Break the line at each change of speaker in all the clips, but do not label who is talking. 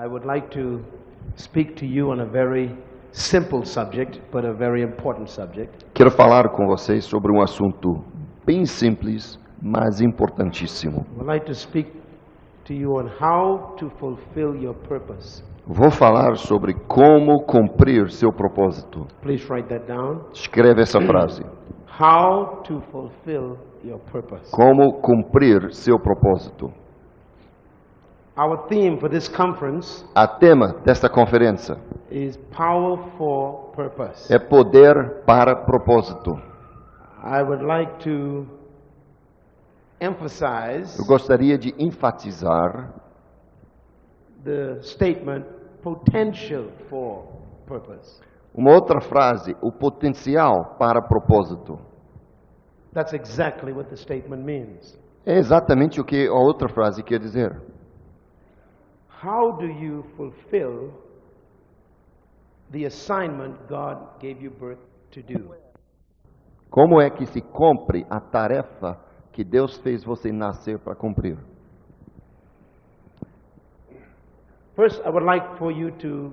I would like to speak to you on a very simple subject, but a very important subject.
Quero falar com vocês sobre um assunto bem simples, mas importantíssimo.
I would like to speak to you on how to fulfill your purpose.
Vou falar sobre como cumprir seu propósito.
Please write that down.
Escreve essa frase.
How to fulfill your purpose.
Como cumprir seu propósito.
Our theme for this conference
A tema desta conferência
is Power for Purpose.
é poder para propósito.
I would like to emphasize
Eu gostaria de enfatizar
the statement potential for purpose.
uma outra frase, o potencial para propósito.
That's exactly what the statement means.
É exatamente o que a outra frase quer dizer.
How do you fulfill the assignment God gave you birth to do?
Como é que se cumpre a tarefa que Deus fez você nascer para cumprir?
First, I would like for you to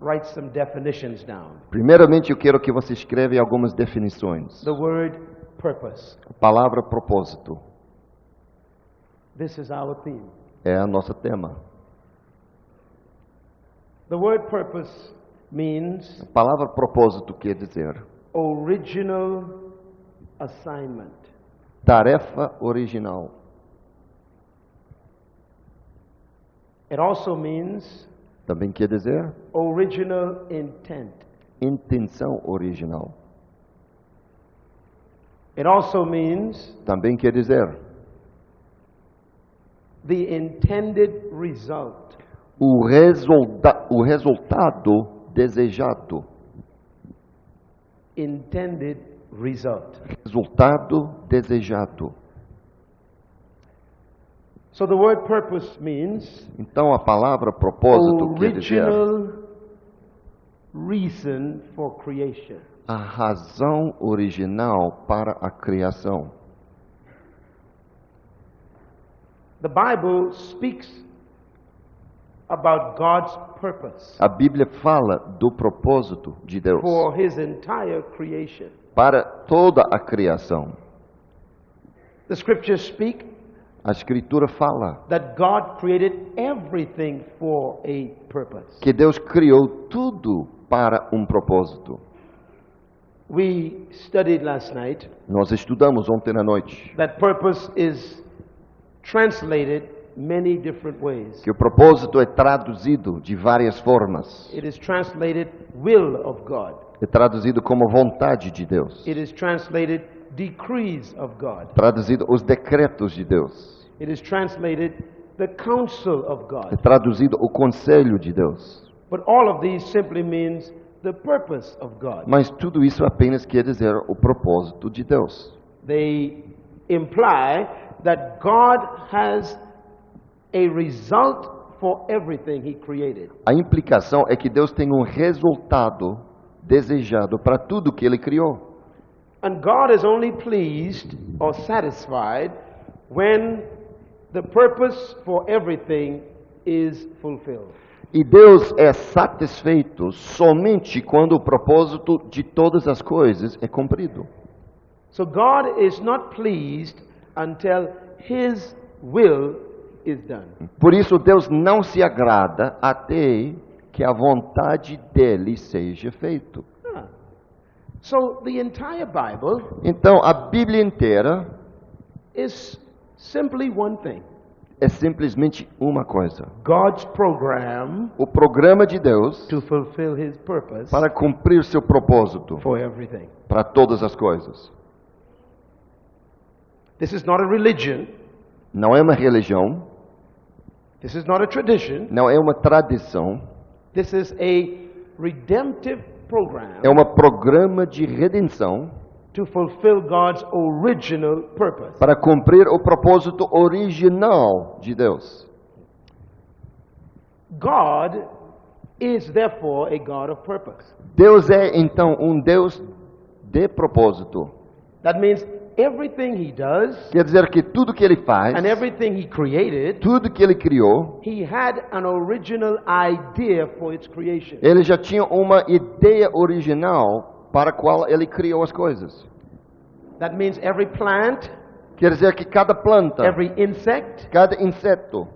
write some definitions down.
Primeiramente, eu quero que você escreva algumas definições.
The word purpose.
A palavra propósito
This is our theme.
é a nossa tema.
The word purpose means
A palavra propósito quer dizer
original assignment.
tarefa original.
It also means
Também quer dizer
original intent.
intenção original.
It also means
Também quer dizer
the intended result.
O, resulta o resultado desejado.
Intended result.
Resultado desejado.
So the word purpose means
Então a palavra propósito quer dizer
original reason for creation.
a razão original para a criação.
The Bible speaks about God's purpose
A Bíblia fala do propósito de Deus
for his entire creation.
para toda a criação.
The scriptures speak
A Escritura fala
that God created everything for a purpose.
que Deus criou tudo para um propósito.
We studied last night
Nós estudamos ontem à noite
that purpose is translated many different ways.
que o propósito é traduzido de várias formas.
It is translated will of God.
É traduzido como vontade de Deus.
It is translated decrees of God.
Traduzido os decretos de Deus.
It is translated the counsel of
É
God.
traduzido o conselho de Deus.
But all of these simply means the purpose of God.
Mas tudo isso apenas quer dizer o propósito de Deus.
They imply that God has a result for everything He created.
A implicação é que Deus tem um resultado desejado para tudo que Ele criou.
And God is only pleased or satisfied when the purpose for everything is fulfilled.
E Deus é satisfeito somente quando o propósito de todas as coisas é cumprido.
So God is not pleased until His will.
Por isso, Deus não se agrada até que a vontade dele seja feita.
Ah. So the entire Bible
Então, a Bíblia inteira
is simply one thing
é simplesmente uma coisa:
God's program
o programa de Deus
to fulfill His purpose
para cumprir seu propósito
for everything.
para todas as coisas.
This is not a religion,
Não é uma religião,
this is not a tradition,
não é uma tradição,
this is a redemptive program
é um programa de redenção
to fulfill God's original purpose.
para cumprir o propósito original de Deus.
God is therefore a God of purpose.
Deus é então um Deus de propósito.
That means everything he does
Quer dizer que tudo que ele faz,
and everything he created,
tudo que ele criou,
he had an original idea for its creation.
ele já tinha uma ideia original para a qual ele criou as coisas.
That means every plant,
Quer dizer que cada planta,
every insect,
cada inseto,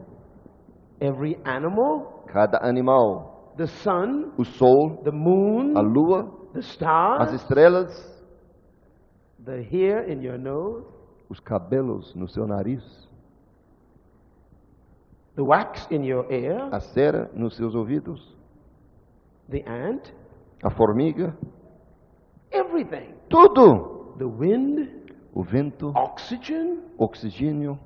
every animal,
cada animal,
the sun,
o sol,
the moon,
a lua,
the
as
stars,
estrelas,
the hair in your nose,
os cabelos no seu nariz,
the wax in your ear,
a cera nos seus ouvidos,
the ant,
a formiga,
everything.
tudo.
The wind,
O vento,
oxygen,
oxigênio,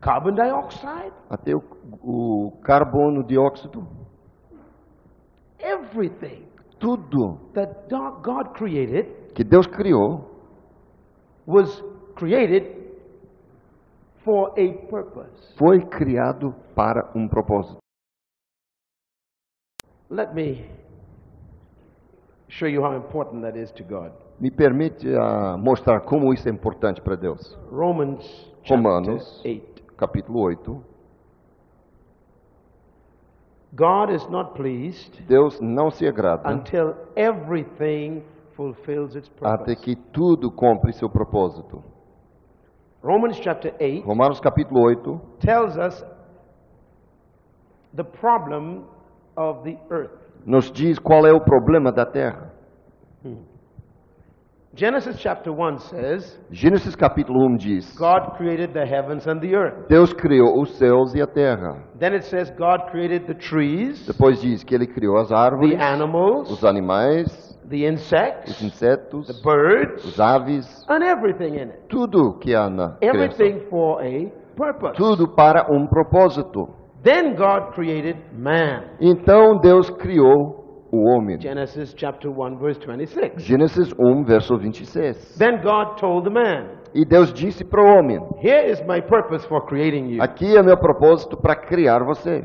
carbon dioxide,
até o, o carbono dióxido,
everything
tudo
that God created
que Deus criou
was created for a purpose.
foi criado para um propósito.
Let me show you how important that is to God.
Me permite ah, mostrar como isso é importante para Deus.
Romans
Romanos.
8.
Capítulo 8.
God is not pleased
Deus não se agrada
until everything
até que tudo cumpre seu propósito.
Romans chapter 8
Romanos capítulo 8
tells us the problem of the earth.
nos diz qual é o problema da terra.
Genesis chapter 1 says,
Gênesis capítulo 1 diz:
God created the heavens and the earth.
Deus criou os céus e a terra.
Then it says God created the trees,
Depois diz que ele criou as
the
árvores,
animals,
os animais,
the
os
insects,
insetos,
the birds,
os aves,
and everything in it.
tudo que há na criação.
Everything for a purpose.
Tudo para um propósito.
Then God created man.
Então Deus criou o homem.
Genesis chapter 1 verse 26.
Gênesis 1, verso 26.
Then God told the man,
E Deus disse para o homem:
Here is my purpose for creating you.
Aqui é meu propósito para criar você.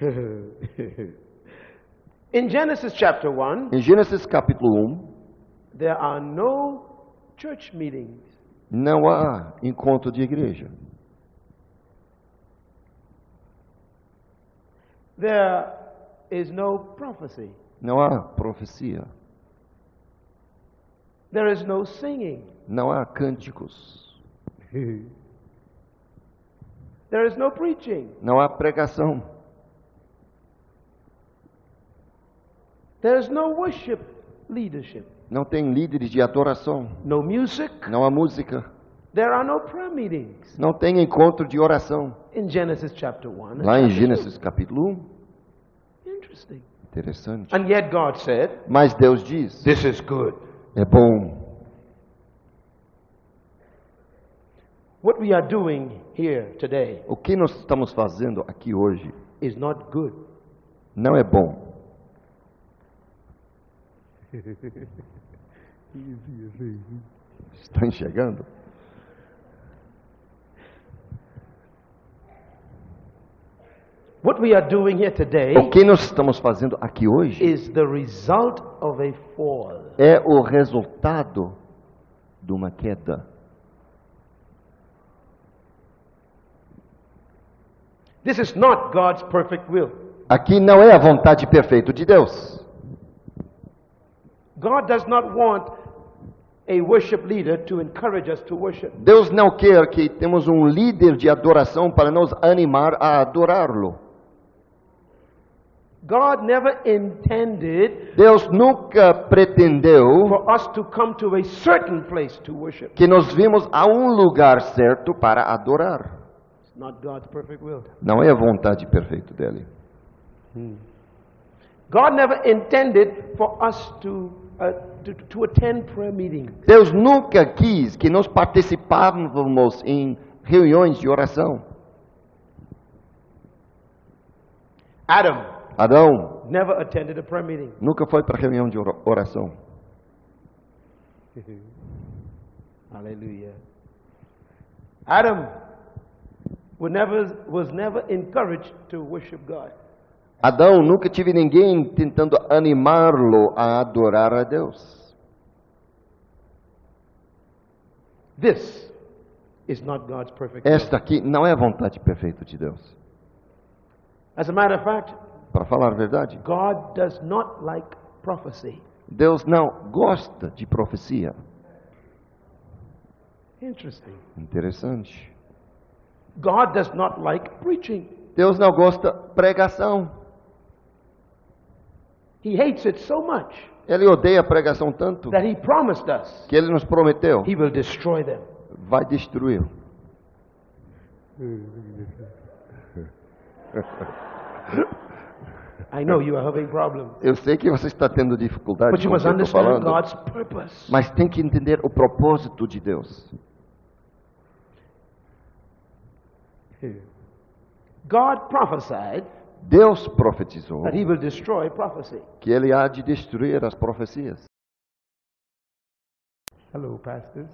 In Genesis chapter 1,
Em Gênesis capítulo 1,
there are no church meetings.
não há encontro de igreja.
There is no prophecy.
Não há profecia.
There is no singing.
Não há cânticos.
There is no preaching.
Não há pregação.
There is no worship leadership.
Não tem líderes de adoração.
No music.
Não há música.
There are no prayer meetings.
Não tem encontro de oração.
In Genesis chapter 1.
Lá em Gênesis capítulo 1.
2. Interesting.
Interessante.
And yet God said,
Mas Deus diz:
This is good.
é bom.
What we are doing here today
O que nós estamos fazendo aqui hoje
is not good.
não é bom. Estão enxergando?
What we are doing here today
O que nós estamos fazendo aqui hoje
is the result of a fall.
é o resultado de uma queda.
This is not God's perfect will.
Aqui não é a vontade perfeita de Deus.
God does not want a worship leader to encourage us to worship.
Deus não quer que temos um líder de adoração para nos animar a adorá-lo.
God never intended
Deus nunca pretendeu
for us to come to a certain place to worship.
que nós vimos a um lugar certo para adorar.
It's not God's perfect will.
Não é a vontade perfeita dele.
God never intended for us to, uh, to, to attend prayer meetings.
Deus nunca quis que nós participávamos em reuniões de oração.
Adam
Adão
never attended a prayer meeting.
nunca foi para reunião de oração.
Hallelujah. Adam would never, was never encouraged to worship God.
Adão nunca tive ninguém tentando animá-lo a adorar a Deus.
This is not God's perfect.
Esta aqui não é a vontade perfeita de Deus.
As a matter of fact,
Para falar a verdade,
God does not like prophecy.
Deus não gosta de profecia.
Interesting.
Interessante.
God does not like preaching.
Deus não gosta pregação.
He hates it so much
Ele odeia a pregação tanto
that he promised us
que ele nos prometeu
he will destroy them.
vai destruir.
I know you are having problems.
Eu sei que você está tendo dificuldade
But you must understand
falando,
God's purpose.
mas tem que entender o propósito de Deus.
God prophesied
Deus profetizou
that he will destroy prophecy.
que ele há de destruir as profecias.
Hello, pastors.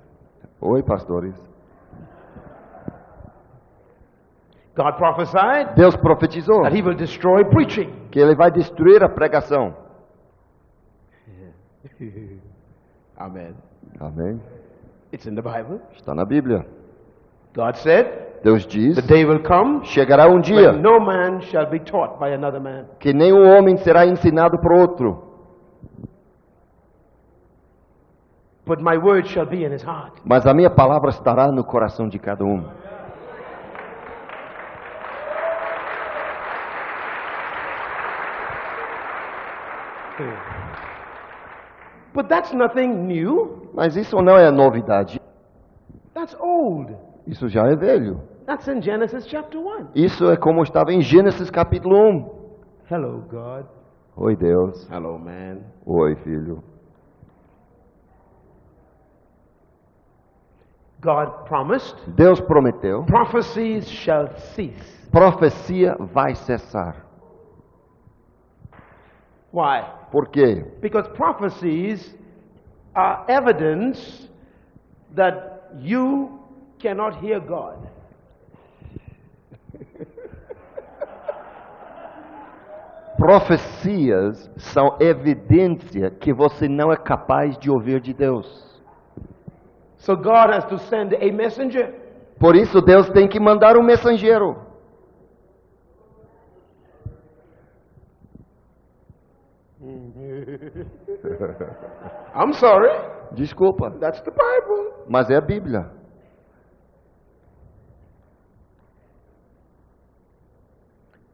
Oi, pastores.
God prophesied
Deus profetizou
that he will destroy preaching.
que ele vai destruir a pregação.
Amen.
Amém?
It's in the Bible.
Está na Bíblia.
God said,
Deus diz:
The day will come
chegará um dia
when no man shall be taught by another man.
que nenhum homem será ensinado por outro,
But my word shall be in his heart.
mas a minha palavra estará no coração de cada um.
But that's nothing new.
Mas isso não é novidade.
That's old.
Isso já é velho.
That's in Genesis chapter 1.
Isso é como estava em Gênesis capítulo 1.
Hello, God.
Oi, Deus.
Hello, man.
Oi, filho.
God promised
Deus prometeu:
prophecies shall cease.
profecia vai cessar.
Why?
Por quê?
Because prophecies are evidence that you cannot hear God.
Profecias são evidência que você não é capaz de ouvir de Deus.
So God has to send a messenger.
Por isso Deus tem que mandar um mensageiro.
I'm sorry.
Desculpa,
That's the Bible.
mas é a Bíblia.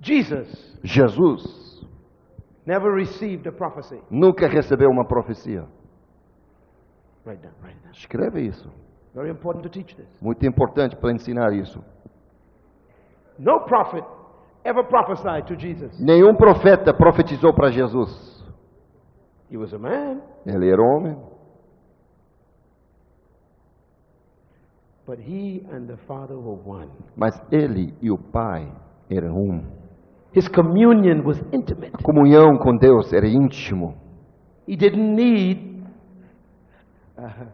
Jesus
Jesus
never received a prophecy.
nunca recebeu uma profecia.
Write down, write down.
Escreve isso.
Very important to teach this.
Muito importante para ensinar isso.
No prophet ever prophesied to Jesus.
Nenhum profeta profetizou para Jesus.
He was a man,
Ele era homem,
but he and the Father were one.
mas ele e o Pai eram um.
His communion was intimate.
A comunhão com Deus era íntimo.
He didn't need uh,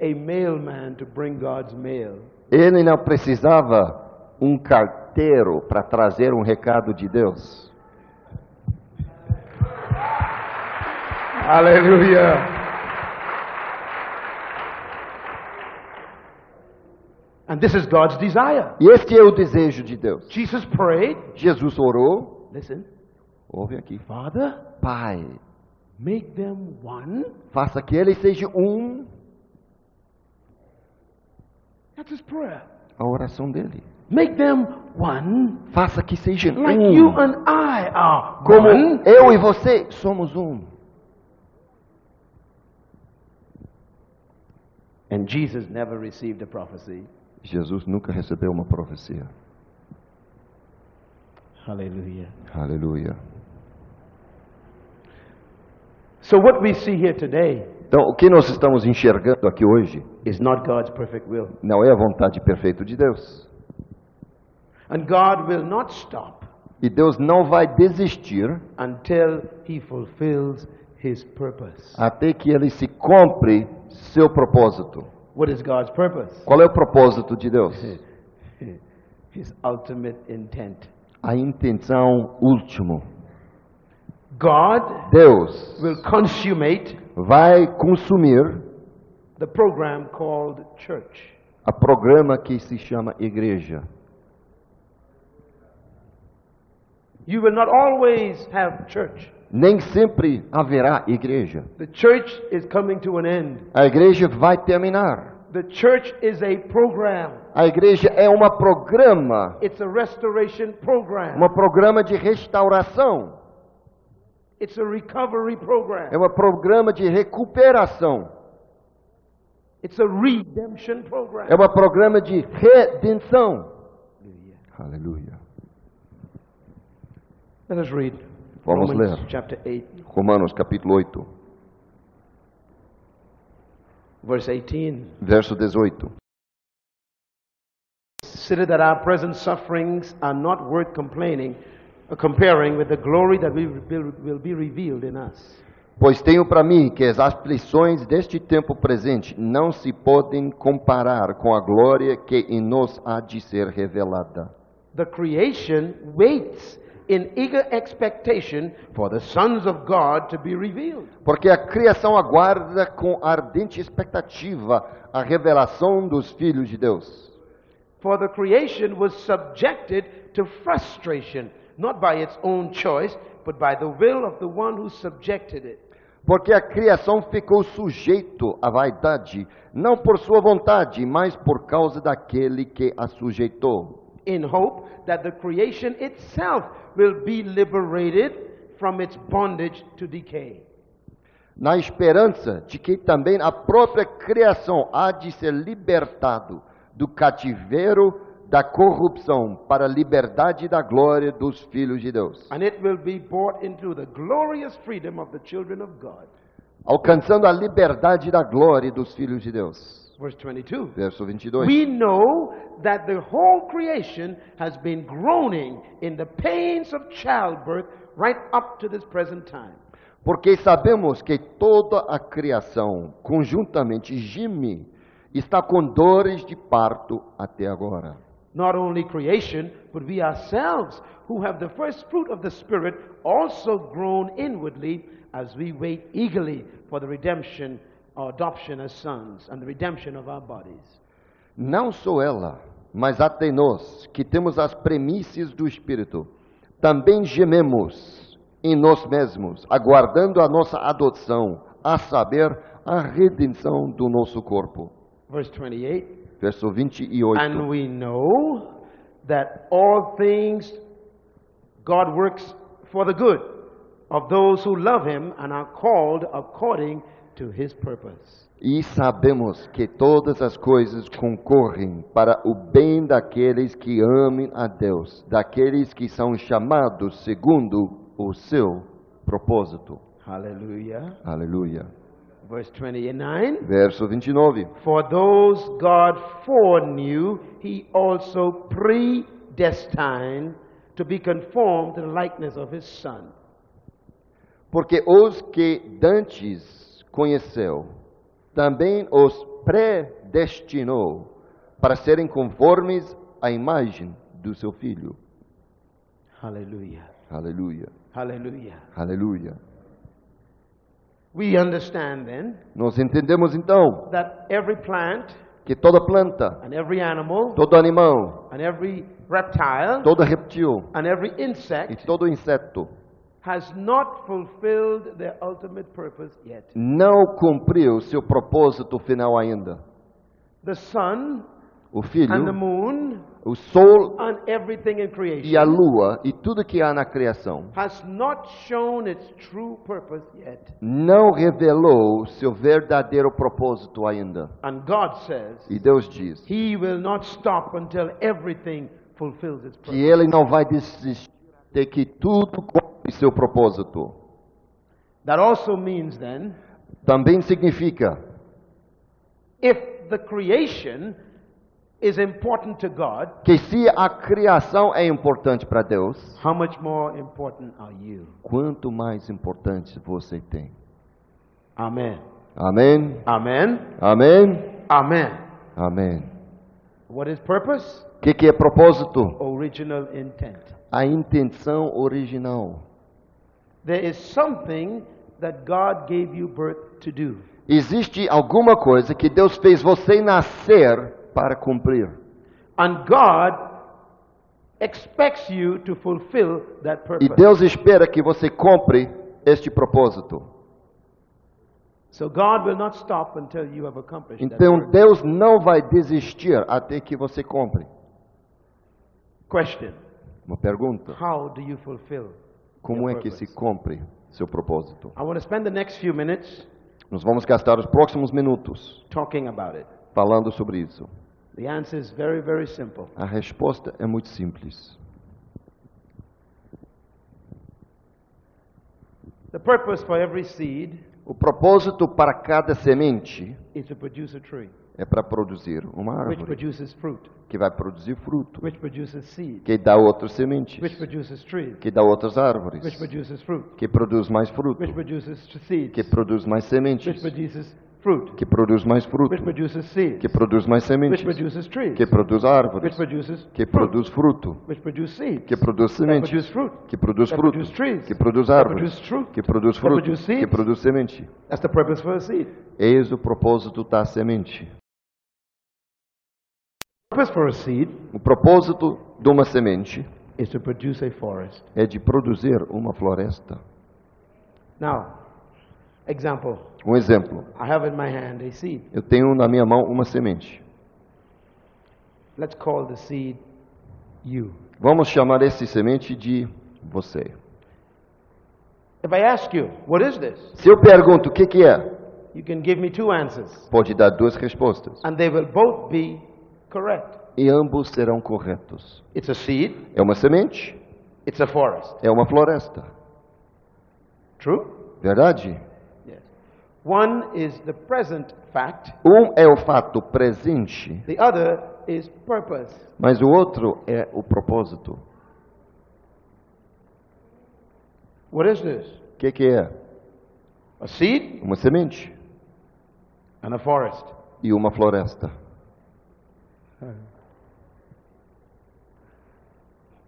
a mailman to bring God's mail.
Ele não precisava um carteiro para trazer um recado de Deus.
Hallelujah. And this is God's desire.
E este é o desejo de Deus.
Jesus prayed,
Jesus orou,
listen,
ouve aqui,
Father,
Pai,
make them one.
faça que ele seja um.
That's his prayer.
A oração dele.
Make them one
Faça que seja
like you
um.
and I are
Como
one.
eu e você somos um.
And Jesus never received a prophecy.
Jesus nunca recebeu uma profecia.
Hallelujah.
Aleluia.
So what we see here today
Então, o que nós estamos enxergando aqui hoje
is not God's perfect will.
não é a vontade perfeita de Deus.
And God will not stop
E Deus não vai desistir
until he fulfills his purpose.
até que ele se cumpre seu propósito.
What is God's purpose?
Qual é o propósito de Deus?
His ultimate intent.
A intenção última.
God
Deus
will consummate
vai consumir
the program called church.
a programa que se chama igreja.
You will not always have church.
Nem sempre haverá igreja.
The church is coming to an end.
A igreja vai terminar.
The church is a program.
A igreja é uma programa,
It's a restoration program.
um programa de restauração,
It's a recovery program.
é um programa de recuperação,
It's a redemption program.
é um programa de redenção. Aleluia.
Let us read
Vamos ler.
chapter 8,
Romanos capítulo 8,
verse 18.
verso 18.
Consider that our present sufferings are not worth complaining, or comparing with the glory that will be revealed in us.
Pois tenho para mim que as aflições deste tempo presente não se podem comparar com a glória que em nós há de ser revelada.
The creation waits in eager expectation for the sons of God to be revealed.
Porque a criação aguarda com ardente expectativa a revelação dos filhos de Deus.
For the creation was subjected to frustration, not by its own choice, but by the will of the one who subjected it.
Porque a criação ficou sujeito à vaidade, não por sua vontade, mas por causa daquele que a sujeitou.
In hope that the creation itself will be liberated from its bondage to decay.
Na esperança de que também a própria criação há de ser libertado do cativeiro da corrupção para a liberdade da glória dos filhos de Deus,
And it will be brought into the glorious freedom of the children of God.
alcançando a liberdade da glória dos filhos de Deus.
Verse 22.
Verso 22.
We know that the whole creation has been groaning in the pains of childbirth right up to this present time.
Porque sabemos que toda a criação, conjuntamente gime, está com dores de parto até agora.
Not only creation, but we ourselves, who have the first fruit of the Spirit, also groan inwardly as we wait eagerly for the redemption or adoption as sons and the redemption of our bodies.
Não só ela, mas até nós, que temos as premissas do Espírito, também gememos em nós mesmos, aguardando a nossa adoção, a saber, a redenção do nosso corpo.
Verse 28
Verso 28.
And we know that all things God works for the good of those who love Him and are called according to.
E sabemos que todas as coisas concorrem para o bem daqueles que amem a Deus, daqueles que são chamados segundo o seu propósito.
Hallelujah.
Aleluia.
Verse 29
Verso 29.
For those God foreknew, He also predestined to be conformed to the likeness of His Son.
Porque os que dantes conheceu, também os predestinou para serem conformes à imagem do seu filho.
Hallelujah.
Aleluia.
Hallelujah.
Aleluia.
We understand then
Nós entendemos então
that every plant
que toda planta,
and every animal
todo animal,
and every reptile
todo reptil
and every
e
insect
todo inseto
has not fulfilled their ultimate purpose yet.
não cumpriu seu propósito final ainda.
The sun
O
and the
filho,
moon
o sol
and everything in
e a
creation
lua e tudo que há na criação
has not shown its true purpose yet.
não revelou seu verdadeiro propósito ainda.
And God says
E Deus diz
He will not stop until everything fulfills its
que
purpose.
ele não vai desistir de que tudo cumpre seu propósito.
That also means then,
Também significa
if the creation is important to God,
que se a criação é importante para Deus,
how much more important are you?
quanto mais importante você tem.
Amen.
Amém?
Amen.
Amém?
Amen.
Amém.
What is purpose?
O que, que é propósito?
Original intent.
A intenção original.
There is something that God gave you birth to do.
Existe alguma coisa que Deus fez você nascer para cumprir.
And God expects you to fulfill that
E
purpose.
Deus espera que você cumpre este propósito.
So God will not stop until you have accomplished that
Então. Deus não vai desistir até que você cumpre.
Question.
Uma pergunta:
How do you fulfill?
Como é que se cumpre seu propósito?
I want to spend the next few minutes
Nós vamos gastar os próximos minutos
talking about it.
falando sobre isso.
The answer is very, very simple.
A resposta é muito simples.
The purpose for every seed
O propósito para cada semente
is to produce a tree,
é para produzir uma árvore que vai produzir fruto, que dá outras sementes, que dá outras árvores, que produz mais fruto, que produz mais sementes, que produz mais fruto, que produz mais sementes, que produz árvores, que produz fruto, que produz sementes, que produz fruto, que produz árvores, que produz fruto, que produz semente. Eis o propósito da semente. O propósito de uma semente
is to produce a forest.
é de produzir uma floresta.
Now, example.
Um exemplo:
I have in my hand a seed.
eu tenho na minha mão uma semente.
Let's call the seed you.
Vamos chamar esse semente de você.
If I ask you, what is this?
Se eu pergunto o que, que é,
You can give me two answers,
pode dar duas respostas.
and they will both be correct.
E ambos serão corretos.
It's a seed,
É uma semente,
it's a forest.
é uma floresta.
True?
Verdade?
Yes. One is the present fact,
Um é o fato presente,
the other is purpose.
mas o outro é o propósito.
What is this?
O que, que é?
A seed
Uma semente
and a forest.
e uma floresta.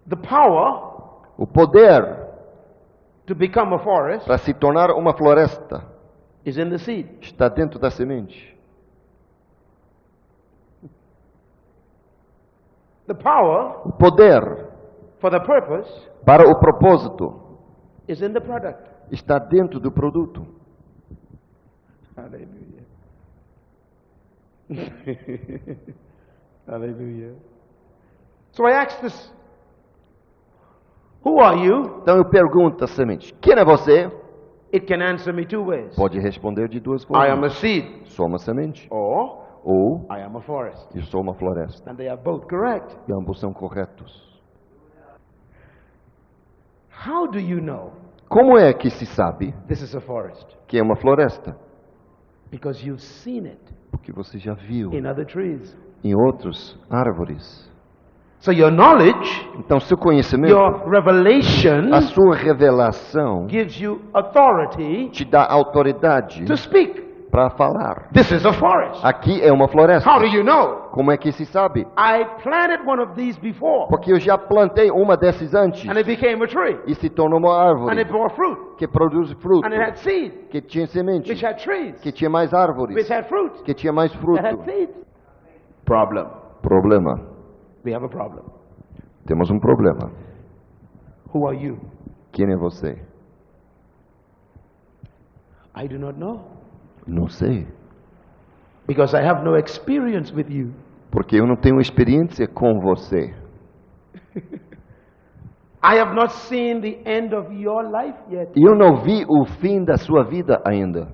The power
O poder
to become a forest
para se tornar uma floresta
is in the seed.
está dentro da semente.
The power
O poder
for the purpose
para o propósito
is in the product.
está dentro do produto.
Hallelujah. Hallelujah. So I asked this Who are you?
Então eu pergunto semente: quem é você?
It can answer me two ways.
Pode responder de duas
I am a
formas:
seed,
sou uma semente
or
ou
I am a forest.
eu sou uma floresta.
And they are both correct.
E ambos são corretos.
How do you know
Como é que se sabe
this is a forest?
que é uma floresta?
Because you've seen it
Porque você já viu
in other trees.
Em outras árvores.
So your knowledge,
Então, seu conhecimento,
your revelation
a sua revelação,
gives you authority
te dá autoridade
to speak.
para falar.
This is a forest.
Aqui é uma floresta.
How do you know?
Como é que se sabe?
I planted one of these before,
Porque eu já plantei uma desses antes
and it became a tree,
e se tornou uma
and
árvore
it bore fruit,
que produz fruto,
and it had seed,
que tinha semente,
which had trees,
que tinha mais árvores,
which had fruit,
que tinha mais
that
fruto.
had seeds. Problem.
Problema.
We have a problem.
Temos um problema.
Who are you?
Quem é você?
I do not know.
Não sei.
Because I have no experience with you.
Porque eu não tenho experiência com você.
I have not seen the end of your life yet.
Eu não vi o fim da sua vida ainda.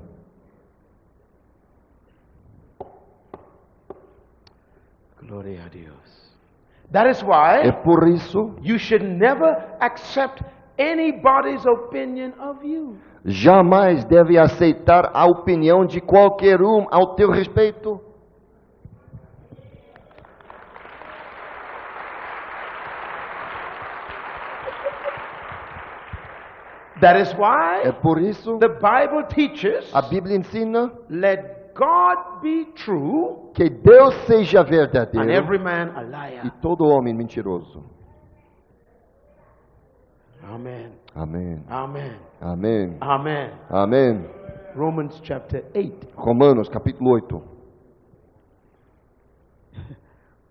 Gloria a Dios. That is why
É por isso,
you should never accept anybody's opinion of you.
jamais deve aceitar a opinião de qualquer um ao teu respeito.
That is
É
why
por isso,
the Bible teaches
a Bíblia ensina
let God be true
que Deus seja
and
verdadeiro
every man a
e
liar.
todo homem mentiroso.
Amen.
Amém.
Amen.
Amém.
Amen.
Amém.
Romans chapter 8.
Romanos capítulo 8.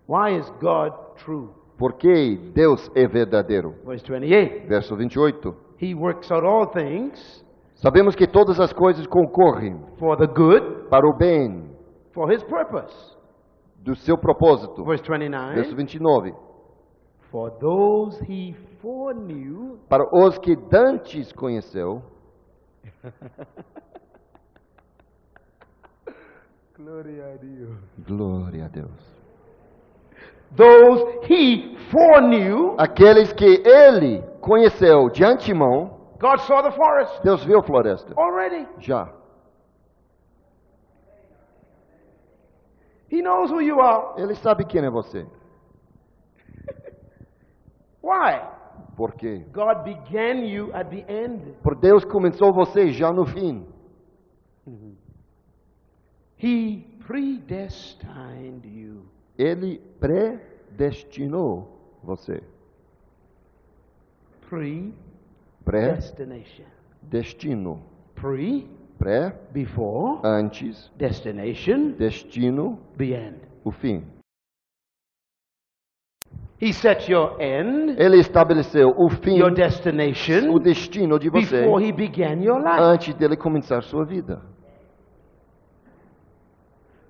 Why is God true?
Porque Deus é verdadeiro.
Verse 28.
Verso 28.
He works out all things
Sabemos que todas as coisas concorrem
for the good,
para o bem
for his purpose.
do seu propósito.
Verse
Verso
29.
29.
For those he foreknew,
Para os que dantes conheceu, glória a Deus.
those he foreknew,
Aqueles que ele conheceu de antemão,
God saw the forest
Deus viu a floresta.
already.
Já.
He knows who you are.
Ele sabe quem é você.
Why?
Por quê?
God began you at the end.
Por Deus começou você já no fim.
He predestined you.
Ele predestinou você.
Predestination.
Pré-destino.
Pre,
Pré,
before,
antes,
destination,
destino,
the end.
o fim.
He set your end,
Ele estabeleceu o fim,
your
o
destination,
destino de você
before he began your life.
antes dele começar sua vida.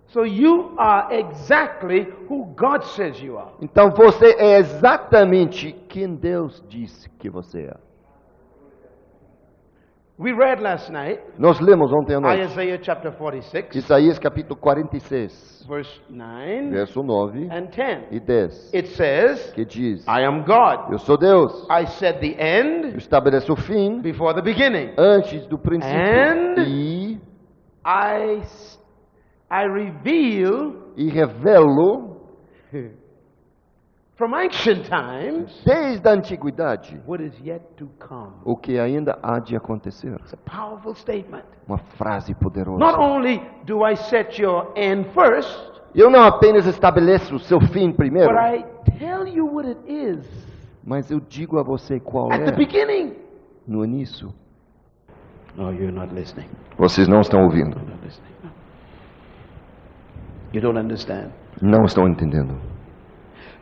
So you are exactly who God says you are.
Então você é exatamente quem Deus disse que você é.
We read last night
Nós lemos ontem à noite
Isaiah chapter 46,
Isaías capítulo 46,
verse 9
verso 9
and 10.
e 10,
It says,
que diz:
I am God.
Eu sou Deus,
I set the
eu
end
estabeleço o fim
before the beginning.
antes do princípio
And-
e,
I, s- I reveal
e revelo
from ancient times
desde a antiguidade
what is yet to come.
o que ainda há de acontecer.
It's a powerful statement.
Uma frase poderosa.
Not only do I set your end first,
Eu não apenas estabeleço o seu fim primeiro,
but I tell you what it is
mas eu digo a você qual
at the
é
beginning.
no início.
No, you're not listening.
Vocês não estão ouvindo,
You're not listening. No. You don't understand.
não estão entendendo.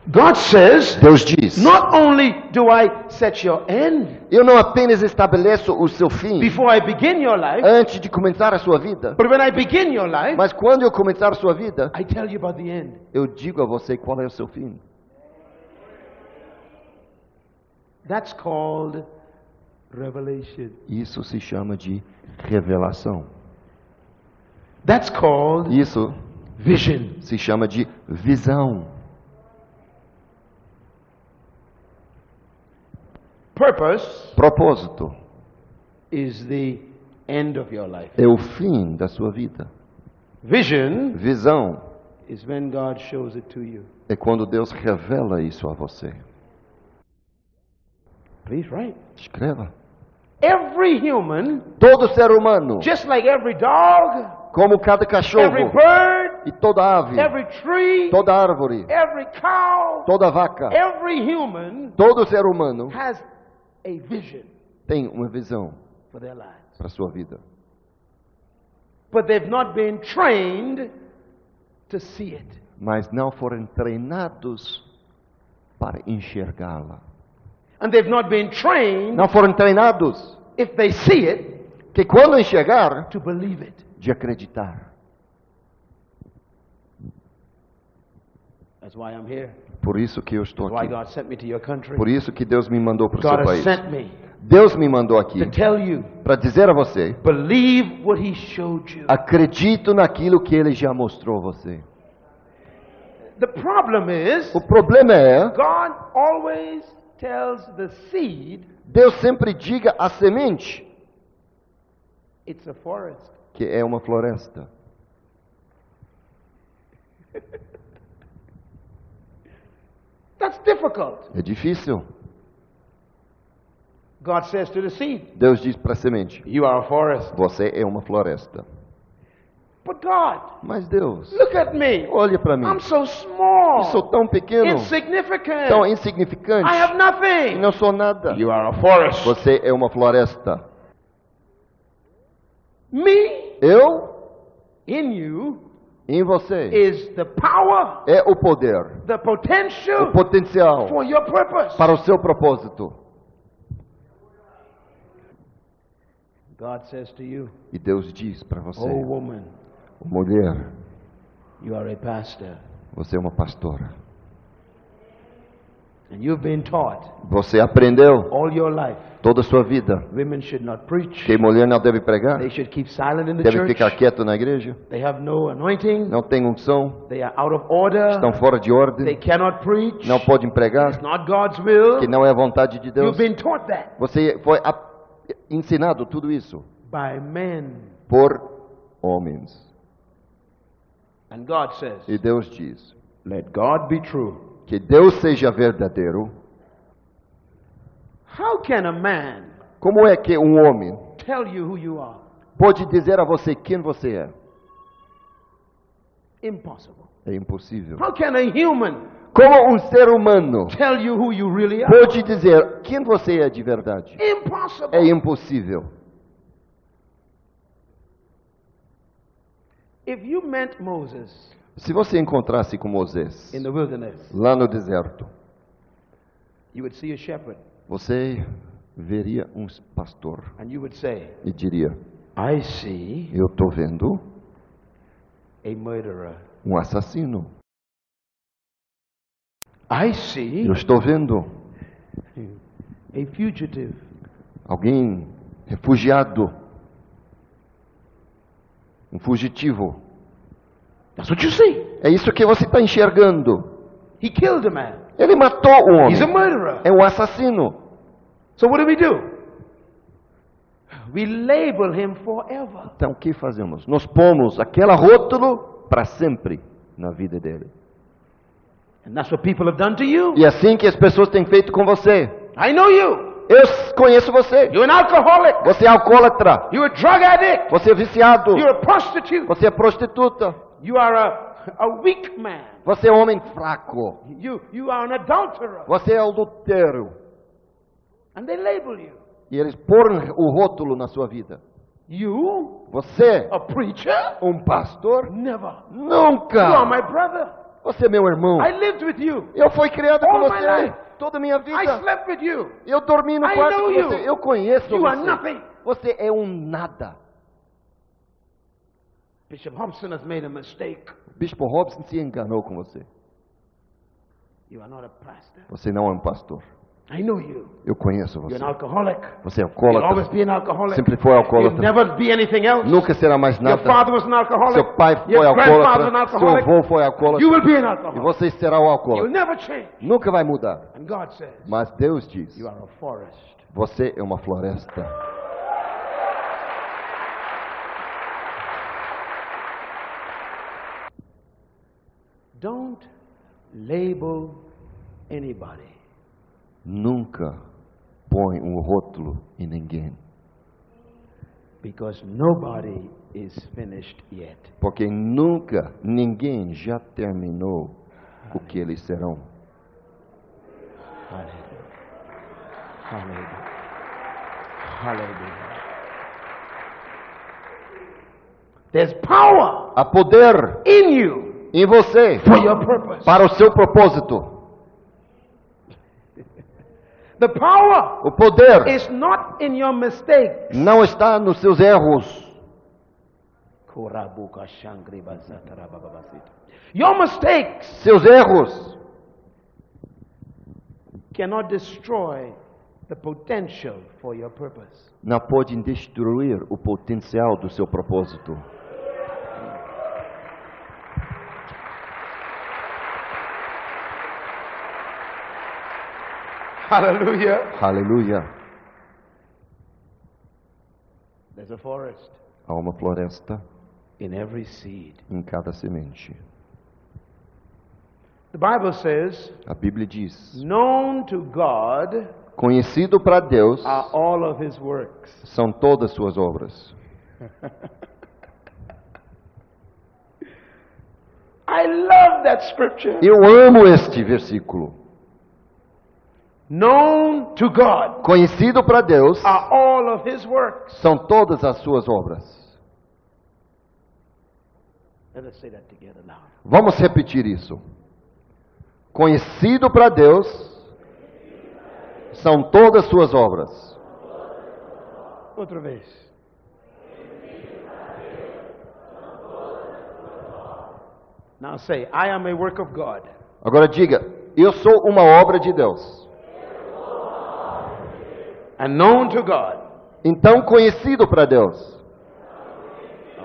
God says,
Deus diz:
not only do I set your end
Eu não apenas estabeleço o seu fim
before I begin your life,
antes de começar a sua vida,
but when I begin your life,
mas quando eu começar a sua vida,
I tell you about the end.
eu digo a você qual é o seu fim.
That's called revelation.
Isso se chama de revelação.
That's called
Isso
vision.
se chama de visão.
Purpose
Propósito
is the end of your life.
é o fim da sua vida.
Vision
Visão
is when God shows it to you.
é quando Deus revela isso a você.
Please write.
Escreva.
Every human,
Todo ser humano,
just like every dog,
como cada
every
cachorro
bird,
e toda ave,
every tree,
toda árvore,
every cow,
toda vaca,
every human
todo ser humano
has
tem uma visão
for their lives.
para a sua vida.
But they've not been trained to see it.
mas não foram treinados para enxergá-la.
And they've not been trained,
Não foram treinados
if they see it,
que quando enxergar,
to believe it.
de acreditar.
That's why I'm here.
Por isso que eu estou
That's why
aqui.
God sent me to your country.
Por isso que Deus me mandou para o seu país.
sent me
Deus me mandou aqui
to tell you,
para dizer a você:
believe what He showed you.
acredito naquilo que Ele já mostrou a você.
The problem is,
O problema é,
God always tells the seed
Deus sempre diga à semente
it's a forest.
que é uma floresta.
That's difficult.
É difícil.
God says to the seed,
Deus diz para a semente:
You are a forest.
você é uma floresta.
But God,
Mas Deus,
look at me.
olhe para mim.
I'm so small,
Eu sou tão pequeno,
insignificant.
tão insignificante,
I have nothing.
não sou nada.
You are a forest.
Você é uma floresta.
Me
Eu,
in you
Em você
is the power,
é o poder,
the potential
o potencial
for your purpose.
para o seu propósito.
God says to you,
E Deus diz para você,
Oh woman,
mulher,
you are a pastor.
você é uma pastora.
And you've been taught
Você aprendeu
all your life
toda a sua vida
women should not preach.
que mulher não deve pregar,
They should keep silent in the
deve
church.
ficar quieto na igreja,
They have no anointing.
não tem unção,
They are out of order.
estão fora de
They
ordem,
cannot preach.
não podem
It's
pregar,
not God's will.
que não é a vontade de Deus.
You've been taught that
Você foi ensinado tudo isso
by men.
por homens.
And God says,
E Deus diz
Let God be true.
Que Deus seja verdadeiro.
How can a man
Como é que um homem
tell you who you are?
pode dizer a você quem você é?
Impossible.
É impossível.
How can a human
Como um ser humano
tell you who you really are?
pode dizer quem você é de verdade?
Impossible.
É impossível.
If you met Moses
Se você encontrasse com Moisés
in the wilderness,
lá no deserto,
you would see a shepherd
você veria um pastor
and you would say,
e diria:
I see
Eu estou vendo
a murderer.
um assassino.
I see
Eu estou vendo
a fugitive.
alguém refugiado, um fugitivo.
That's what you see.
É isso que você está enxergando.
He killed a man.
Ele matou um
He's a
homem.
murderer.
É um assassino.
So what do we do? We label him forever.
Então o que fazemos? Nós pomos aquele rótulo para sempre na vida dele.
And that's what people have done to you.
E é assim que as pessoas têm feito com você.
I know you.
Eu conheço você.
You're an alcoholic.
Você é alcoólatra.
You're a drug addict.
Você é viciado.
You're a prostitute.
Você é prostituta.
You are a, a weak man.
Você é homem fraco.
You, you are an adulterer.
Você é adultério.
And they label you.
E eles põem o rótulo na sua vida.
You,
Você,
a preacher?
um pastor?
Never. You are
Nunca.
my brother.
Você é meu irmão.
I lived with you.
Eu fui criado
All
com
my
você
life.
toda a minha
I
vida.
slept with you.
Eu dormi no
I
quarto com
you.
você. Eu conheço
You are
você.
nothing.
Você é um nada.
Bishop Hobson has made a mistake.
Bispo Robson se enganou com você.
You are not a pastor.
Você não é um pastor.
I know you.
Eu conheço
You're
você.
an alcoholic.
Você é
You'll always
alcoólatra.
be an alcoholic.
Sempre foi
You'll
alcoólatra.
never be anything else.
Nunca será mais
Your
nada.
father was an alcoholic.
Seu pai foi
Your grandfather was an
alcoólatra. Seu
alcoholic.
avô foi
You
alcoólatra.
will be an
E
alcoholic.
você será o
You'll
alcoólatra.
never change.
Nunca vai mudar.
And God says,
Mas Deus diz:
you are a forest.
Você é uma floresta.
Don't label anybody.
Nunca põe um rótulo em ninguém.
Because nobody is finished yet.
Porque nunca ninguém já terminou o que eles serão.
Hallelujah. Hallelujah. Hallelujah. There's power
Há poder
in you
em você
for your purpose.
para o seu propósito.
The power
O poder
is not in your mistakes.
não está nos seus erros.
Your mistakes
Seus erros
cannot destroy the potential for your purpose.
não podem destruir o potencial do seu propósito.
Hallelujah.
Aleluia.
There's a forest
Há uma floresta
in every seed.
em cada semente.
The Bible says,
A Bíblia diz:
known to God
Conhecido para Deus
are all of his works.
são todas suas obras.
I love that scripture.
Eu amo este versículo.
Known to God
Conhecido para Deus
are all of his works.
são todas as suas obras.
Let us say that together now.
Vamos repetir isso. Conhecido para Deus são todas suas obras.
Outra vez. Now say, I am a work of God.
Agora diga, eu sou uma obra de Deus.
And known to God.
Então, conhecido para Deus.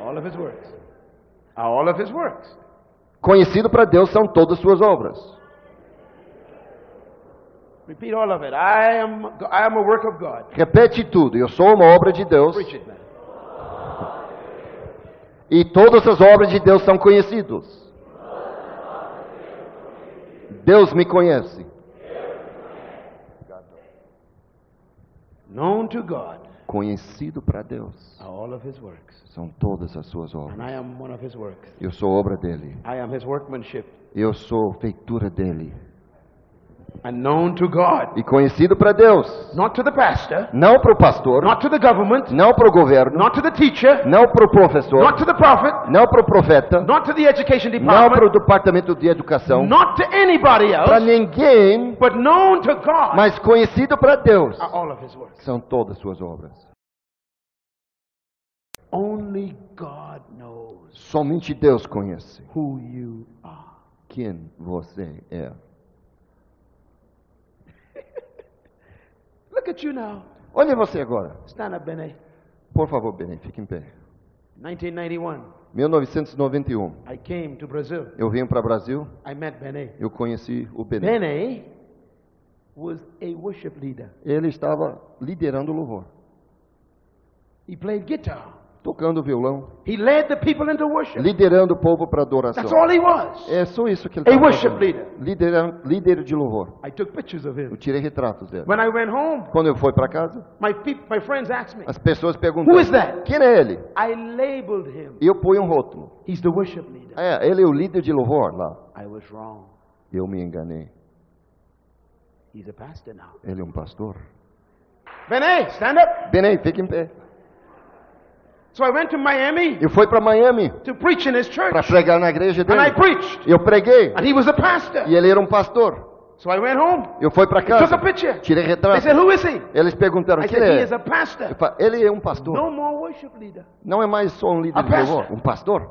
All of his works. All of his works.
Conhecido para Deus são todas suas obras.
Repeat all of it. I am, I am a work of God.
Repete tudo. Eu sou uma obra de Deus
Preach it, man.
e todas as obras de Deus são conhecidos. Deus me conhece.
Known to God.
Conhecido para Deus
are All of his works.
são todas as suas obras.
And I am one of his works.
Eu sou obra dele.
I am his workmanship.
Eu sou feitura dele.
And known to God.
E conhecido para Deus.
Not to the pastor.
Não para o pastor,
Not to the government.
não para o governo,
Not to the teacher.
não para o professor,
Not to the prophet.
não para o profeta,
Not to the education
não para o
department.
departamento de educação,
Not to anybody
para
else.
ninguém,
But known to God
mas conhecido para Deus.
are all of his works.
São todas suas obras.
Only God knows
Somente Deus conhece
who you are.
quem você é.
Look at you now.
Olhe você agora.
Stand up, Benny.
Por favor, Benê, fique em pé.
1991,
1991.
I came to Brazil.
Eu vim para o Brasil,
I met Benny.
eu conheci o Benê.
Benny was a worship leader.
Ele estava liderando o louvor,
He played guitar.
Tocando violão,
He led the people into worship.
liderando o povo para adoração.
That's all he was.
É só isso que ele
A
estava
worship leader.
Líder, líder de louvor.
I took pictures of
Eu
him.
tirei retratos dele.
When I went home,
Quando eu fui para casa,
my my friends asked me.
as pessoas perguntaram:
Who is that?
Quem é ele?
I labeled him.
Eu pus um rótulo.
He's the worship leader.
É, ele é o líder de louvor lá.
I was wrong.
Eu me enganei.
He's a pastor now.
Ele é um pastor.
Benny, stand up.
Benê, fique em pé.
So I went to Miami
Eu fui para Miami
to preach in his church.
para pregar na igreja
And I
dele.
preached.
Eu preguei.
And he was a pastor.
E ele era um pastor.
So I went home.
Eu fui para
Took
casa.
a picture.
Tirei
They
retrato.
said, Who is he?
Eles perguntaram
I
quem
said, He
é.
is a pastor.
Eu falei, ele é um pastor.
No more worship leader.
Não é mais só um líder
A
de louvor, um pastor.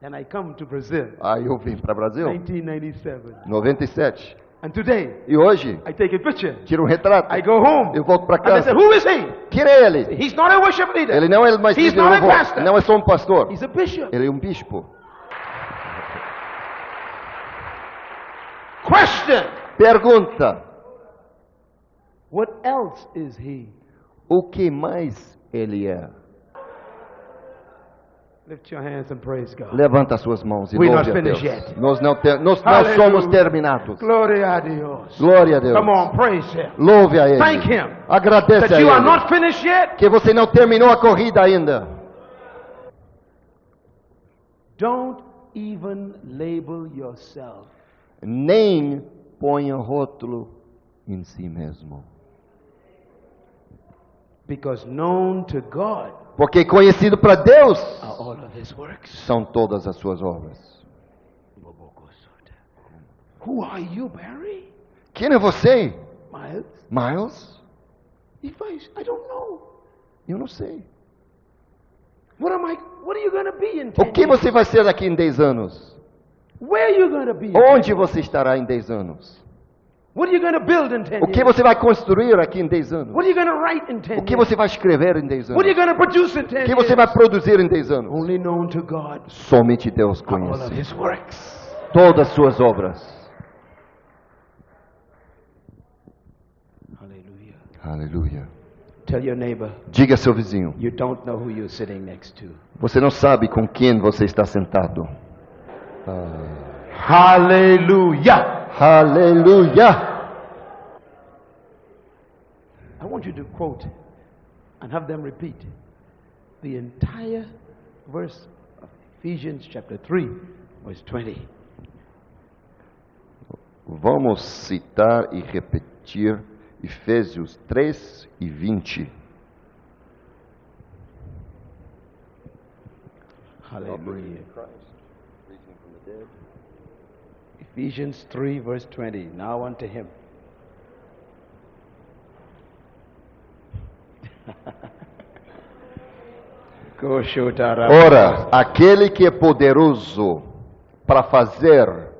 Then I come to Brazil,
Aí eu vim para o Brasil,
1997.
97.
And today,
E hoje,
I take a picture.
tiro um retrato.
I go home.
Eu volto para
And
casa.
said, Who is he?
Quem é ele?
He's not a worship leader.
Ele não é mais
He's
líder de
not a pastor.
Não é só um pastor.
He's a bishop.
Ele é um bispo.
Question.
Pergunta:
What else is he?
o que mais ele é? Levanta as suas mãos e louve
not
a Deus.
finished yet.
Nós não, te- nós não somos terminados.
Gloria a Dios.
Glória a Deus.
Come on, praise him.
Louve a Ele.
Thank him.
Agradeça
That
a
you are
Ele.
not finished yet.
Que você não terminou a corrida ainda.
Don't even label yourself.
Nem ponha rótulo em si mesmo.
Because known to God
Porque conhecido para Deus são todas as suas obras.
Who are you, Barry?
Quem é você?
Miles?
Miles?
If I, I don't know.
Eu não sei.
What am I? What are you to be in
O
10
que você vai ser daqui em 10 anos?
Where are you to be?
Onde
10
você estará em 10 anos? O que você vai construir aqui em 10 anos?
What are you going to write in 10
O que você vai escrever em 10
What are you
anos?
going to produce in 10
O que você vai produzir em 10 anos?
Only known to God
Somente Deus
are all of
conhece
his works.
todas as suas obras.
Hallelujah.
Aleluia.
Tell your neighbor,
Diga a seu vizinho,
you don't know who you're sitting next to.
você não sabe com quem você está sentado.
Hallelujah.
Aleluia.
I want you to quote and have them repeat the entire verse of Ephesians chapter 3, verse 20.
Vamos citar e repetir Efésios 3 e 20.
Hallelujah. Ephesians 3, verse 20. Now unto him.
Ora, aquele que é poderoso para fazer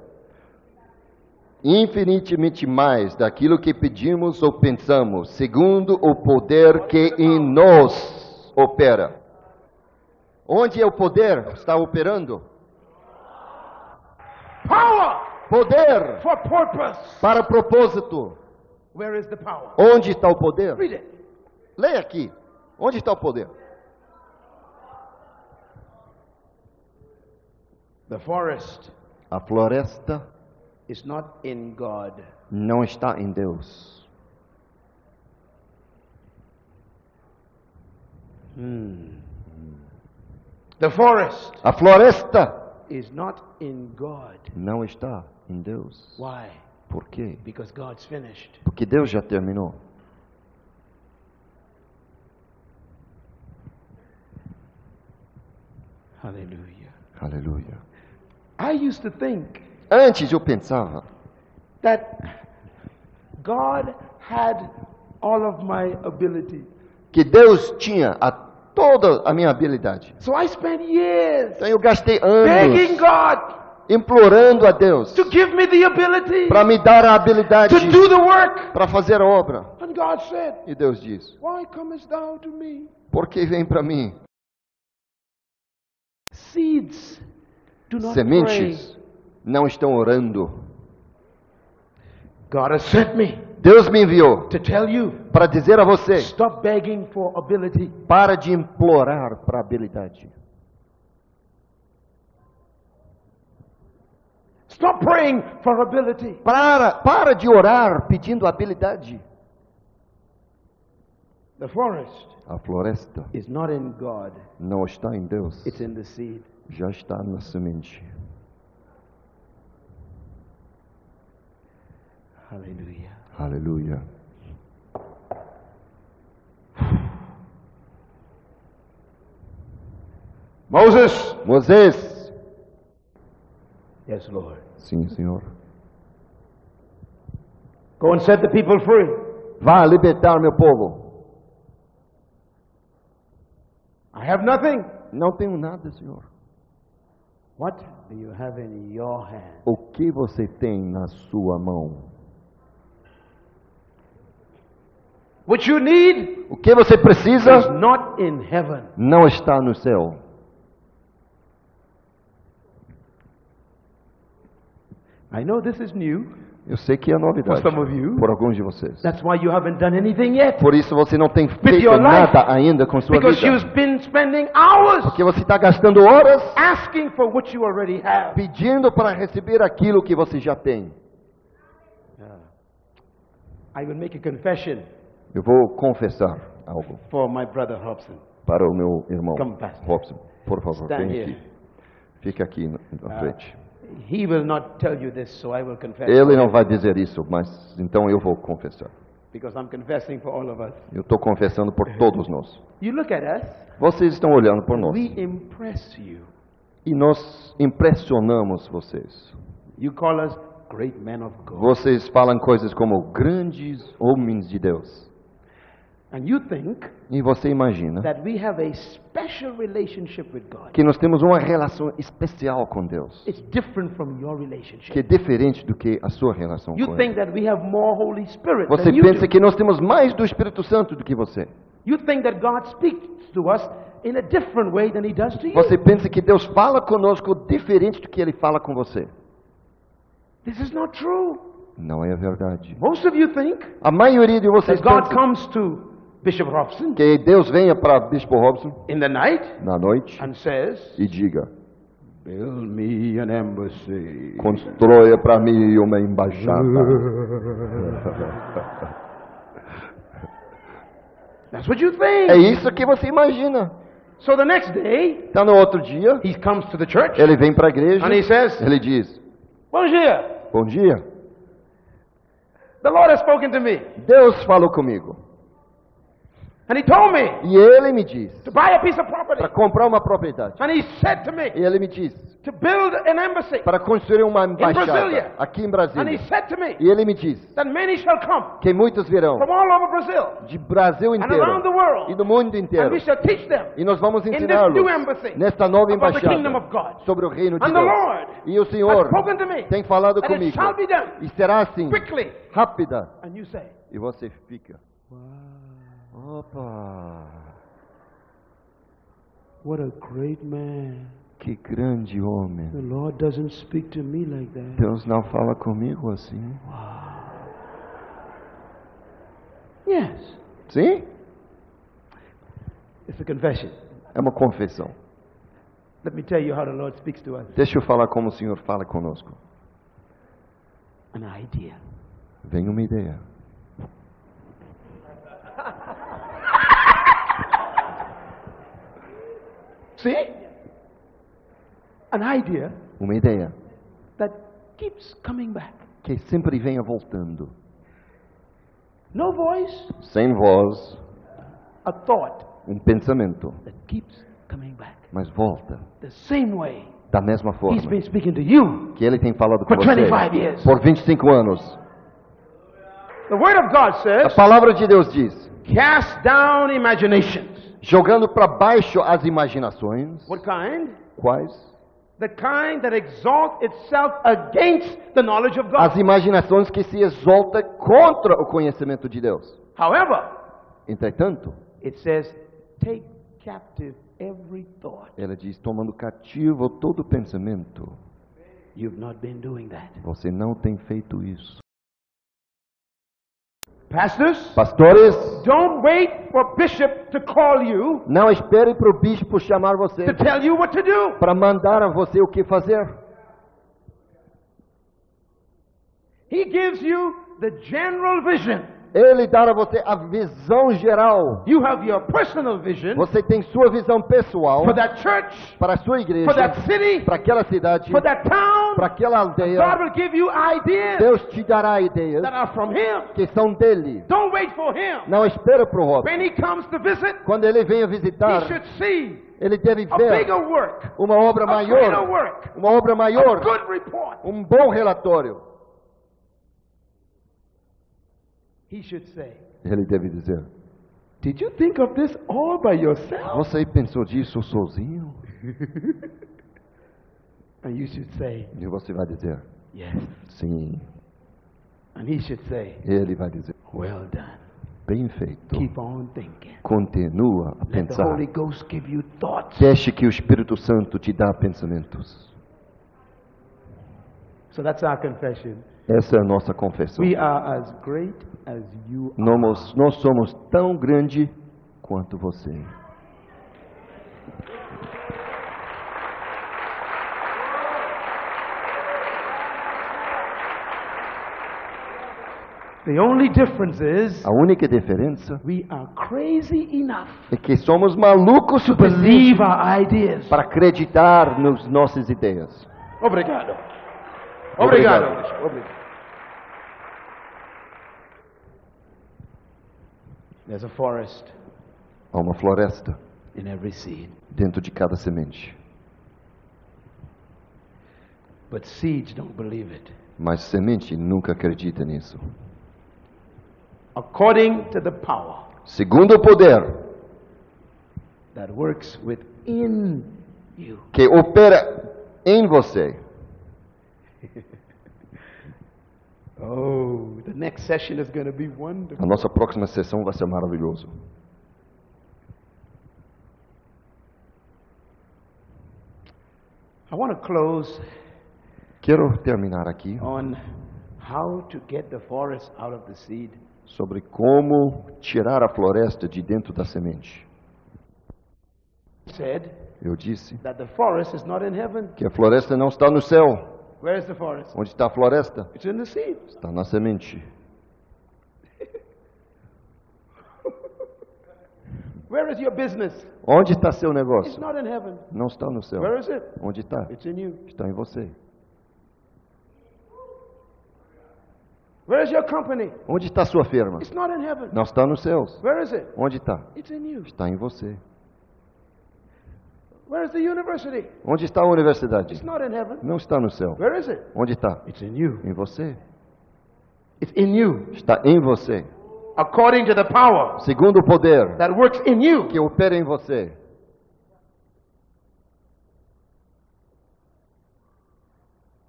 infinitamente mais daquilo que pedimos ou pensamos, segundo o poder que em nós opera. Onde é o poder está operando? Poder
for purpose.
para propósito.
Where is the power?
Onde está o poder?
Read it.
Leia aqui. Onde está o poder?
The forest
A floresta
is not in God.
não está em Deus.
The forest
A floresta
is not in God.
não está em Deus.
Why?
Por quê?
Because God's finished.
Porque Deus já terminou.
Hallelujah.
Aleluia.
I used to think
Antes eu pensava
that God had all of my ability.
que Deus tinha a toda a minha habilidade.
So I spent years
Então eu gastei anos
God
implorando a Deus para me dar a habilidade para fazer a obra.
And God said,
E Deus diz? Por que vem para mim?
Seeds do not
Sementes não estão orando.
pray. God has sent me
Deus me enviou para dizer a você:
stop begging for ability.
para de implorar para habilidade.
Stop praying for ability.
Para, para de orar pedindo habilidade.
The forest
A floresta
is not in God,
não está em Deus,
it's in the seed.
já está na semente.
Hallelujah.
Aleluia.
Moses.
Moisés.
Yes, Lord.
Sim, Senhor.
Go and set the people free.
Vá libertar meu povo.
I have nothing.
Não tenho nada, Senhor.
What do you have in your hand?
O que você tem na sua mão?
What you need
O que você
is
precisa
not in heaven.
não está no céu.
I know this is new.
Eu sei que é novidade
For some of you.
por alguns de vocês.
That's why you haven't done anything yet.
Por isso você não tem feito nada ainda com sua
Because
vida.
you've been spending hours
Porque você está gastando horas
asking for what you already have.
pedindo para receber aquilo que você já tem.
I
Eu vou confessar algo
for my brother Hobson.
para o meu irmão
Come.
Robson. Por favor,
Stand
vem
here.
aqui. Fica aqui na na frente.
He will not tell you this, so I will confess.
Ele não vai dizer isso, mas então eu vou confessar.
Because I'm confessing for all of us.
Eu estou confessando por todos nós.
You look at us,
Vocês estão olhando por nós.
we impress you.
E nós impressionamos vocês.
You call us great men of God.
Vocês falam coisas como grandes homens de Deus.
And you think
E você imagina
that we have a special relationship with God.
que nós temos uma relação especial com Deus,
It's different from your relationship.
que é diferente do que a sua relação
You
com
think
Ele.
that we have more Holy Spirit
Você
than you
pensa que nós temos mais do Espírito Santo do que você.
You think that God speaks to us in a different way than He does to you.
Você pensa que Deus fala conosco diferente do que Ele fala com você.
This is not true.
Não é verdade.
Most of you think
A maioria de vocês pensa
Bishop Robson
que Deus venha para Bispo Robson
in the night
na noite
and says,
e diga:
Build me an embassy.
Constróia para mim uma embaixada.
That's what you
É
think.
isso que você imagina.
So the next day,
Então no outro dia,
he comes to the church
ele vem para a igreja,
and he says,
ele diz:
Bom dia.
Bom dia,
The Lord has spoken to me.
Deus falou comigo.
And he told me
E ele me diz
to buy a piece of property.
para comprar uma propriedade.
And he said to me
E ele me diz
to build an embassy.
para construir uma
Brasília.
embaixada aqui em
And he
Brasília.
said to me
E ele me diz
that many shall come
que muitos virão
from all over Brazil
de Brasil
and around the
inteiro
world.
e do mundo
And
inteiro.
we shall teach them
E nós vamos
in this
ensiná-los
new embassy
nesta nova
about the kingdom of
embaixada
God.
sobre o reino de
And the
Deus.
Lord
E o
has
Senhor
spoken to me
tem falado
it
comigo.
shall be done
E será assim,
quickly.
rápida.
And you say,
E você fica. Opa!
What a great man.
Que grande homem.
The Lord doesn't speak to me like that.
Deus não fala comigo assim.
Yes.
Sim?
It's a confession.
É uma confissão.
Let me tell you how the Lord speaks to us.
Deixa eu falar como o Senhor fala conosco.
An idea.
Vem uma ideia.
See? An idea
Uma ideia
that keeps coming back.
que sempre venha voltando.
No voice,
Sem voz,
a thought
um pensamento,
that keeps coming back.
mas volta.
The same way
Da mesma
He's
forma
been speaking to you.
que Ele tem falado com
For
você
25 years.
por 25 anos.
The Word of God
A
says,
palavra de Deus diz:
cast down imaginations.
Jogando para baixo as imaginações.
What kind?
Quais?
The kind that exalt itself against the knowledge of God.
As imaginações que se exalta contra o conhecimento de Deus.
However,
Entretanto,
it says, take captive every thought.
ela diz: tomando cativo todo pensamento.
You've not been doing that.
Você não tem feito isso.
Pastors,
Pastores,
don't wait for bishop to call you
não espere para o bispo chamar você
to tell you what to do.
para mandar a você o que fazer.
He gives you the general vision.
Ele dá a você a visão geral.
You have your personal vision
Você tem sua visão pessoal
for that church,
para a sua igreja,
for that city,
para aquela cidade,
for that town.
para aquela
God
aldeia.
will give you ideas
Deus te dará ideias
that are from Him.
que são dele.
Don't wait for Him.
Não espera para o Robin.
When He comes to visit,
Quando ele venha
He
visitar,
should see
ele deve ver uma obra maior, uma obra maior, um bom relatório.
He should say,
Ele deve dizer:
Did you think of this all by yourself?
Você pensou disso sozinho?
And you should say,
E você vai dizer:
Yes.
Sim.
And He should say,
Ele vai dizer:
Well done.
Bem feito.
Keep on thinking.
Continua a
Let the
pensar.
Holy Ghost give you thoughts.
Deixe que o Espírito Santo te dá pensamentos.
So that's our confession.
Essa é a nossa confissão.
We are as great as you are.
Nós, nós somos tão grande quanto você.
The only difference is
A única diferença
we are crazy enough
é que somos malucos
to
suficiente
believe our ideas.
para acreditar nas nossas ideias.
Obrigado.
Obrigado.
Obrigado. Obrigado. There's a forest
Há uma floresta
in every seed,
dentro de cada semente,
but seeds don't believe it.
mas semente nunca acredita nisso.
According to the power
Segundo o poder
that works within you.
que opera em você.
The next session is going to be wonderful.
A nossa próxima sessão vai ser maravilhoso.
I want to close
Quero terminar aqui
on how to get the forest out of the seed.
sobre como tirar a floresta de dentro da semente.
Said
Eu disse
that the forest is not in heaven.
que a floresta não está no céu.
Where is the forest?
Onde está a floresta?
It's in the seed.
Está na semente.
Where is your business?
Onde está seu
It's
negócio?
not in heaven.
Não está no céu.
Where is it?
Onde está?
It's in you.
Está em você.
Where is your company?
Onde está sua firma?
It's not in heaven.
Não está nos céus.
Where is it?
Onde está?
It's in you.
Está em você.
Where is the university?
Onde está a universidade?
It's not in heaven.
Não está no céu.
Where is it?
Onde está?
It's in you.
Em você.
It's in you.
Está em você.
According to the power
Segundo o poder
that works in you.
que opera em você.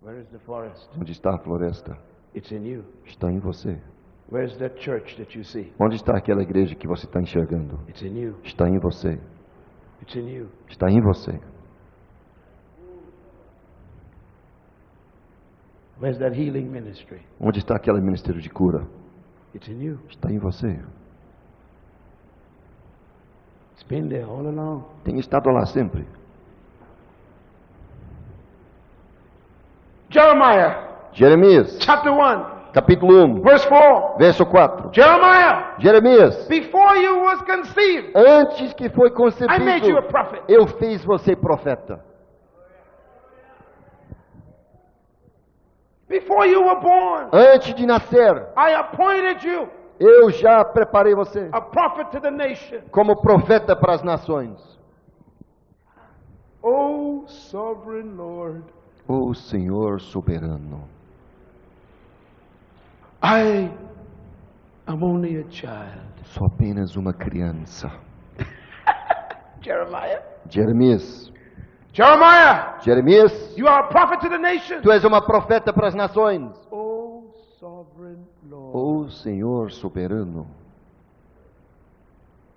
Where is the forest?
Onde está a floresta?
It's in you.
Está em você.
Where's that church that you see?
Onde está aquela igreja que você está enxergando?
It's in you.
Está em você.
It's in you.
Está em você.
Where's that healing ministry?
Onde está aquele ministério de cura?
It's in you.
Está em você.
It's been there all along.
Tem estado lá sempre.
Jeremiah
Jeremias,
chapter 1,
capítulo 1,
verse 4.
verso 4.
Jeremiah,
Jeremias,
before you was conceived,
antes que foi
I made you a
concebido,
prophet.
eu fiz você profeta.
Before you were born,
Antes de nascer,
I appointed you
eu já preparei você
a prophet to the nation.
como profeta para as nações.
O sovereign Lord,
O Senhor soberano,
I am only a child.
sou apenas uma criança.
Jeremiah.
Jeremias,
Jeremiah,
Jeremias,
you are a prophet to the nation.
tu és uma profeta para as nações.
O sovereign Lord,
O Senhor soberano,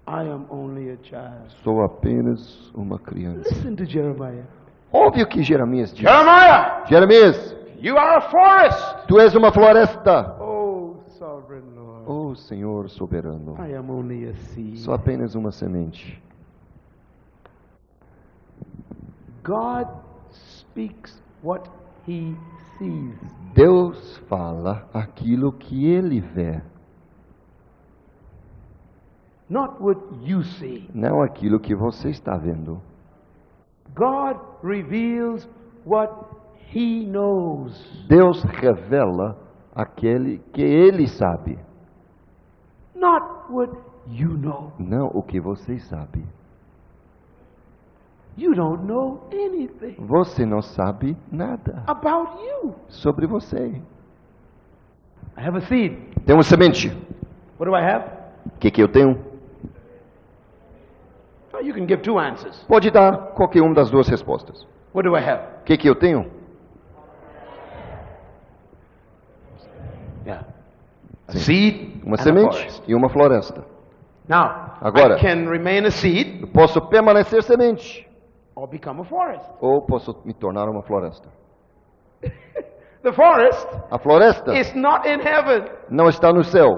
I am only a child.
sou apenas uma criança.
Listen to Jeremiah.
Ouve o que Jeremias diz.
Jeremiah,
Jeremias,
you are a forest.
tu és uma floresta.
O sovereign Lord,
O Senhor soberano,
I am only a seed.
sou apenas uma semente.
God speaks what he sees.
Deus fala aquilo que ele vê,
not what you see.
não aquilo que você está vendo.
God reveals what He knows.
Deus revela aquele que ele sabe,
Not what you know.
não o que você sabe.
You don't know anything
Você não sabe nada
about you.
sobre você.
I have a seed.
Tem uma semente.
What do I have?
O que, que eu tenho?
You can give two answers.
Pode dar qualquer uma das duas respostas.
What do I have?
O que, que eu tenho?
Yeah. A seed
Uma semente e uma floresta.
Now,
Agora.
I can remain a seed
Eu posso permanecer semente
or become a forest.
ou posso me tornar uma floresta.
The forest
A floresta
is not in heaven.
não está no céu.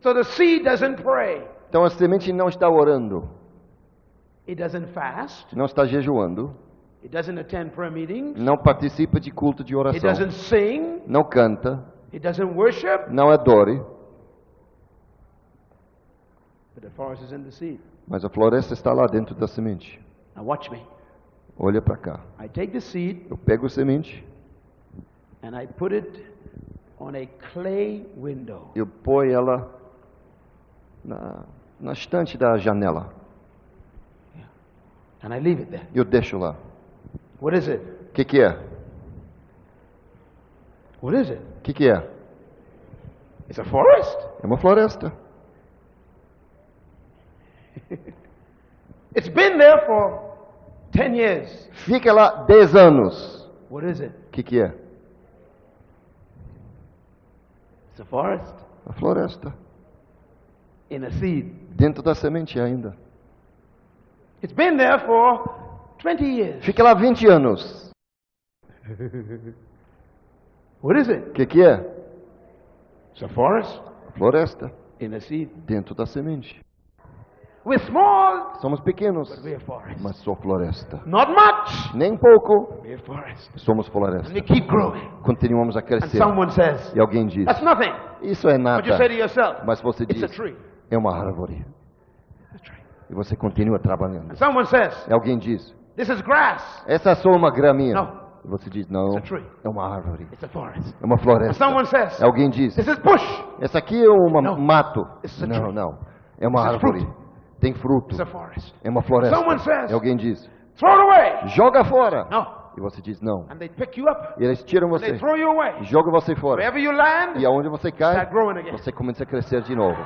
So the seed doesn't pray.
Então a semente não está orando,
It doesn't fast.
não está jejuando,
It doesn't attend prayer meetings.
não participa de culto de
It
oração,
doesn't sing.
não canta,
It doesn't worship.
não adore,
But the forest is in the seed.
mas a floresta está lá dentro da semente.
Now watch me.
Olha para cá.
I take the seed
Eu pego a semente,
and I put it on a clay window.
eu ponho ela na, na estante da janela.
And I leave it there.
Eu deixo lá.
What is it?
O que, que é?
What is it?
O que, que é?
It's a forest.
É uma floresta.
It's been there for 10 years.
Fica lá 10 anos.
What is it?
O que, que é?
It's a forest
A floresta.
in a seed.
Dentro da semente ainda.
It's been there for 20 years.
Fica lá 20 anos.
What is it?
O que, que é?
It's a forest
Floresta.
in a seed.
Dentro da semente.
We're small,
Somos pequenos,
but we're a forest.
mas sou floresta.
Not much.
Nem pouco.
We're a forest.
Somos
And
floresta.
we keep growing.
Continuamos a
And
crescer.
someone says,
E alguém diz:
That's nothing.
Isso é
But you say to
nada.
yourself,
Mas você
It's a
diz:
tree.
É uma árvore.
It's a tree.
E você continua trabalhando.
And someone says,
E alguém diz:
This is grass.
Essa é só uma graminha.
No,
você diz, não, é uma árvore, é uma floresta.
says,
Alguém diz, essa aqui é um
No.
mato. Não, não, é uma árvore. Tem fruto, é uma floresta.
Says-
E alguém diz, joga fora.
No.
E você diz, não.
And they pick you up.
E eles tiram
They
você,
throw you away.
jogam você fora.
Land,
E aonde você cai, você começa a crescer de novo.